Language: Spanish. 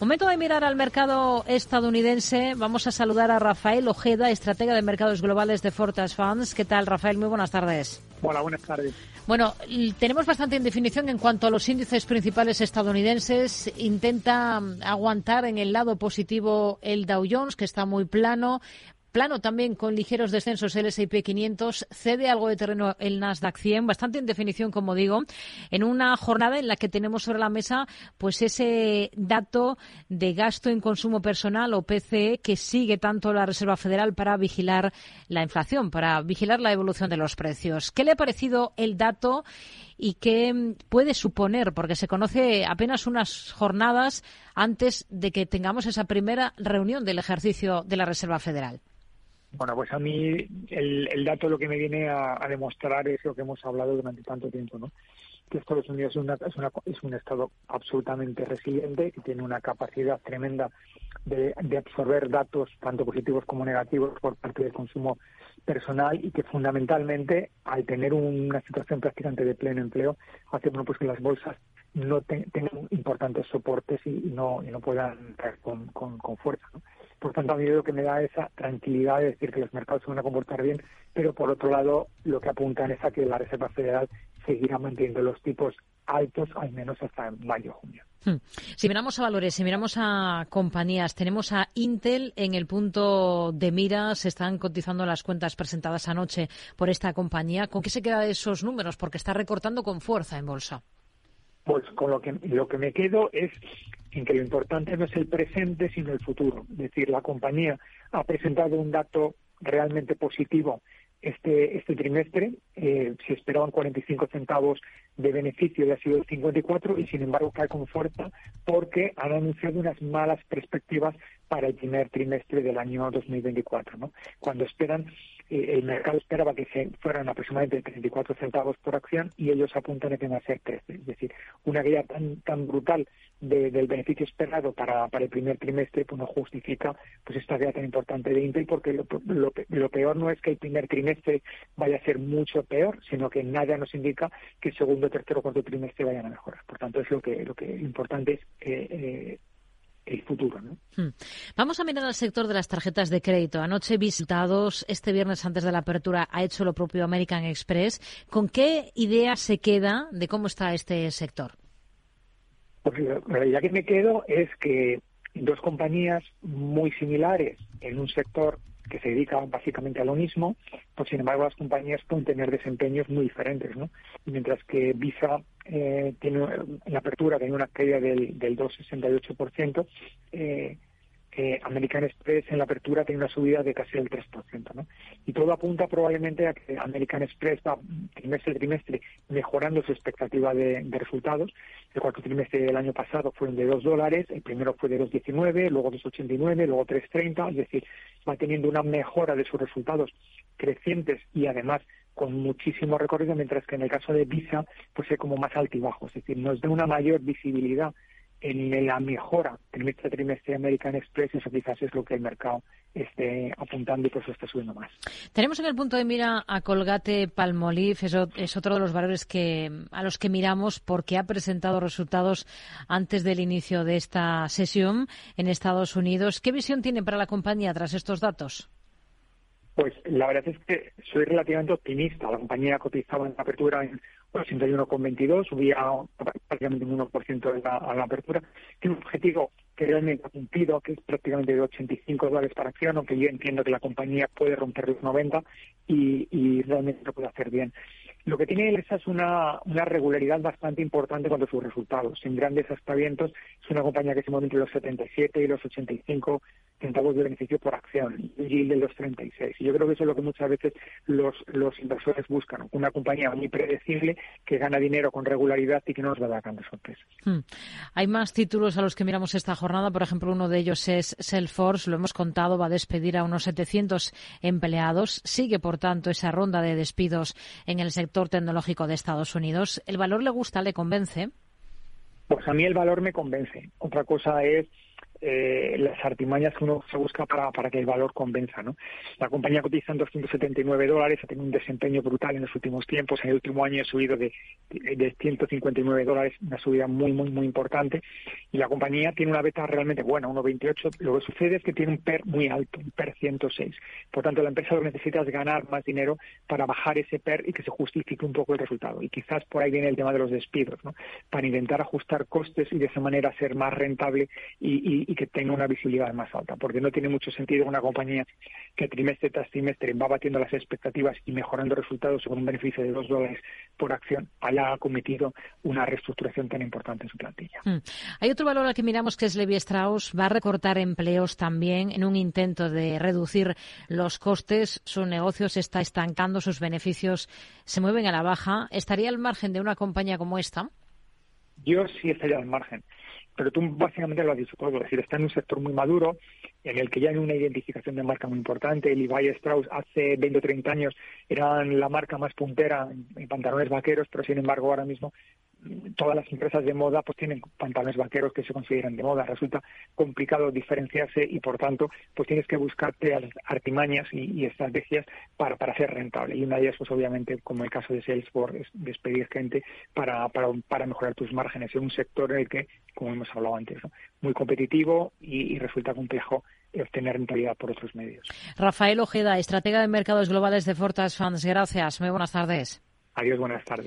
Momento de mirar al mercado estadounidense. Vamos a saludar a Rafael Ojeda, estratega de mercados globales de Fortas Funds. ¿Qué tal, Rafael? Muy buenas tardes. Hola, buenas tardes. Bueno, tenemos bastante indefinición en cuanto a los índices principales estadounidenses. Intenta aguantar en el lado positivo el Dow Jones, que está muy plano. Plano también con ligeros descensos el S&P 500, cede algo de terreno el Nasdaq 100, bastante en definición, como digo, en una jornada en la que tenemos sobre la mesa pues ese dato de gasto en consumo personal o PCE que sigue tanto la Reserva Federal para vigilar la inflación, para vigilar la evolución de los precios. ¿Qué le ha parecido el dato y qué puede suponer? Porque se conoce apenas unas jornadas antes de que tengamos esa primera reunión del ejercicio de la Reserva Federal. Bueno, pues a mí el, dato lo que me viene a, demostrar es lo que hemos hablado durante tanto tiempo, ¿no? Que Estados Unidos es, un estado absolutamente resiliente, que tiene una capacidad tremenda de, absorber datos tanto positivos como negativos por parte del consumo personal y que fundamentalmente al tener una situación prácticamente de pleno empleo hace bueno, pues que las bolsas no tengan importantes soportes y, no, y no puedan caer con, con, con fuerza. ¿no? Por tanto, a mí lo que me da esa tranquilidad de decir que los mercados se van a comportar bien, pero por otro lado, lo que apuntan es a que la Reserva Federal seguirá manteniendo los tipos altos, al menos hasta mayo junio. Hmm. Si miramos a valores, si miramos a compañías, tenemos a Intel en el punto de mira, se están cotizando las cuentas presentadas anoche por esta compañía. ¿Con qué se queda de esos números? Porque está recortando con fuerza en bolsa. Pues con lo que, lo que me quedo es en que lo importante no es el presente, sino el futuro. Es decir, la compañía ha presentado un dato realmente positivo este, este trimestre. Eh, se esperaban 45 centavos de beneficio y ha sido 54 y sin embargo cae con fuerza porque han anunciado unas malas perspectivas para el primer trimestre del año 2024. ¿no? Cuando esperan eh, el mercado esperaba que se fueran aproximadamente 34 centavos por acción y ellos apuntan a que van a ser 13. Es decir, una guía tan, tan brutal del beneficio esperado para, para el primer trimestre pues no justifica pues esta guía tan importante de Intel porque lo, lo, peor no es que el primer trimestre vaya a ser mucho peor, sino que nada nos indica que el segundo, tercero o cuarto trimestre vayan a mejorar. Por tanto, es lo que lo que importante es eh, el futuro. ¿no? Hmm. Vamos a mirar al sector de las tarjetas de crédito. Anoche visitados, este viernes antes de la apertura, ha hecho lo propio American Express. ¿Con qué idea se queda de cómo está este sector? Pues la idea que me quedo es que dos compañías muy similares en un sector que se dedica básicamente a lo mismo, pues sin embargo las compañías pueden tener desempeños muy diferentes, ¿no? Mientras que Visa eh, tiene en apertura tiene una caída del, del 2,68%, eh, eh, American Express en la apertura tiene una subida de casi el 3%, ¿no? Y todo apunta probablemente a que American Express va trimestre a trimestre mejorando su expectativa de, resultados. El cuarto trimestre del año pasado fueron de 2 dólares, el primero fue de 2,19, luego 2,89, luego 3,30, es decir, va teniendo una mejora de sus resultados crecientes y además con muchísimo recorrido, mientras que en el caso de Visa, pues es como más altibajo, es decir, nos da una mayor visibilidad en la mejora trimestre a trimestre de American Express, eso quizás es lo que el mercado esté apuntando y por eso está subiendo más. Tenemos en el punto de mira a Colgate Palmolive, eso es otro de los valores que a los que miramos porque ha presentado resultados antes del inicio de esta sesión en Estados Unidos. ¿Qué visión tiene para la compañía tras estos datos? Pues la verdad es que soy relativamente optimista. La compañía cotizaba en la apertura en 81,22, subía prácticamente un 1% en la, a la apertura. Tiene un objetivo que realmente ha cumplido, que es prácticamente de 85 dólares para acción, aunque yo entiendo que la compañía puede romper los 90 y, y realmente lo puede hacer bien. Lo que tiene esa es una, una regularidad bastante importante cuando sus resultados. Sin grandes aspavientos, es una compañía que se mueve entre los 77 y los 85 centavos de beneficio por acción, y de los 36. Y yo creo que eso es lo que muchas veces los, los inversores buscan, una compañía muy predecible que gana dinero con regularidad y que no nos va a dar grandes sorpresas. Hmm. Hay más títulos a los que miramos esta jornada, por ejemplo, uno de ellos es Salesforce, lo hemos contado, va a despedir a unos 700 empleados, sigue por tanto esa ronda de despidos en el sector tecnológico de Estados Unidos. ¿El valor le gusta, le convence? Pues a mí el valor me convence. Otra cosa es eh, las artimañas que uno se busca para, para que el valor convenza. ¿no? La compañía cotiza en 279 dólares, ha tenido un desempeño brutal en los últimos tiempos. En el último año ha subido de, de 159 dólares, una subida muy, muy, muy importante. Y la compañía tiene una beta realmente buena, 1,28. Lo que sucede es que tiene un PER muy alto, un PER 106. Por tanto, la empresa lo que necesita es ganar más dinero para bajar ese PER y que se justifique un poco el resultado. Y quizás por ahí viene el tema de los despidos, ¿no? para intentar ajustar costes y de esa manera ser más rentable y, y, que tenga una visibilidad más alta. Porque no tiene mucho sentido una compañía que trimestre tras trimestre va batiendo las expectativas y mejorando resultados con un beneficio de dos dólares por acción haya cometido una reestructuración tan importante en su plantilla. Hmm. Hay otro valor al que miramos que es Levi Strauss. Va a recortar empleos también en un intento de reducir los costes. Su negocio se está estancando, sus beneficios se mueven a la baja. ¿Estaría al margen de una compañía como esta? Yo sí estaría al margen pero tú básicamente lo has dicho todo, es decir, está en un sector muy maduro, en el que ya hay una identificación de marca muy importante. Levi Strauss hace 20 o 30 años eran la marca más puntera en pantalones vaqueros, pero sin embargo ahora mismo todas las empresas de moda pues tienen pantalones vaqueros que se consideran de moda. Resulta complicado diferenciarse y por tanto pues tienes que buscarte artimañas y, estrategias para, para ser rentable. Y una de ellas pues obviamente como el caso de Salesforce es despedir gente para, para, para mejorar tus márgenes en un sector en el que, como hemos hablado antes, muy competitivo y, resulta complejo obtener rentabilidad por otros medios. Rafael Ojeda, estratega de mercados globales de Fortas Funds. Gracias. Muy buenas tardes. Adiós, buenas tardes.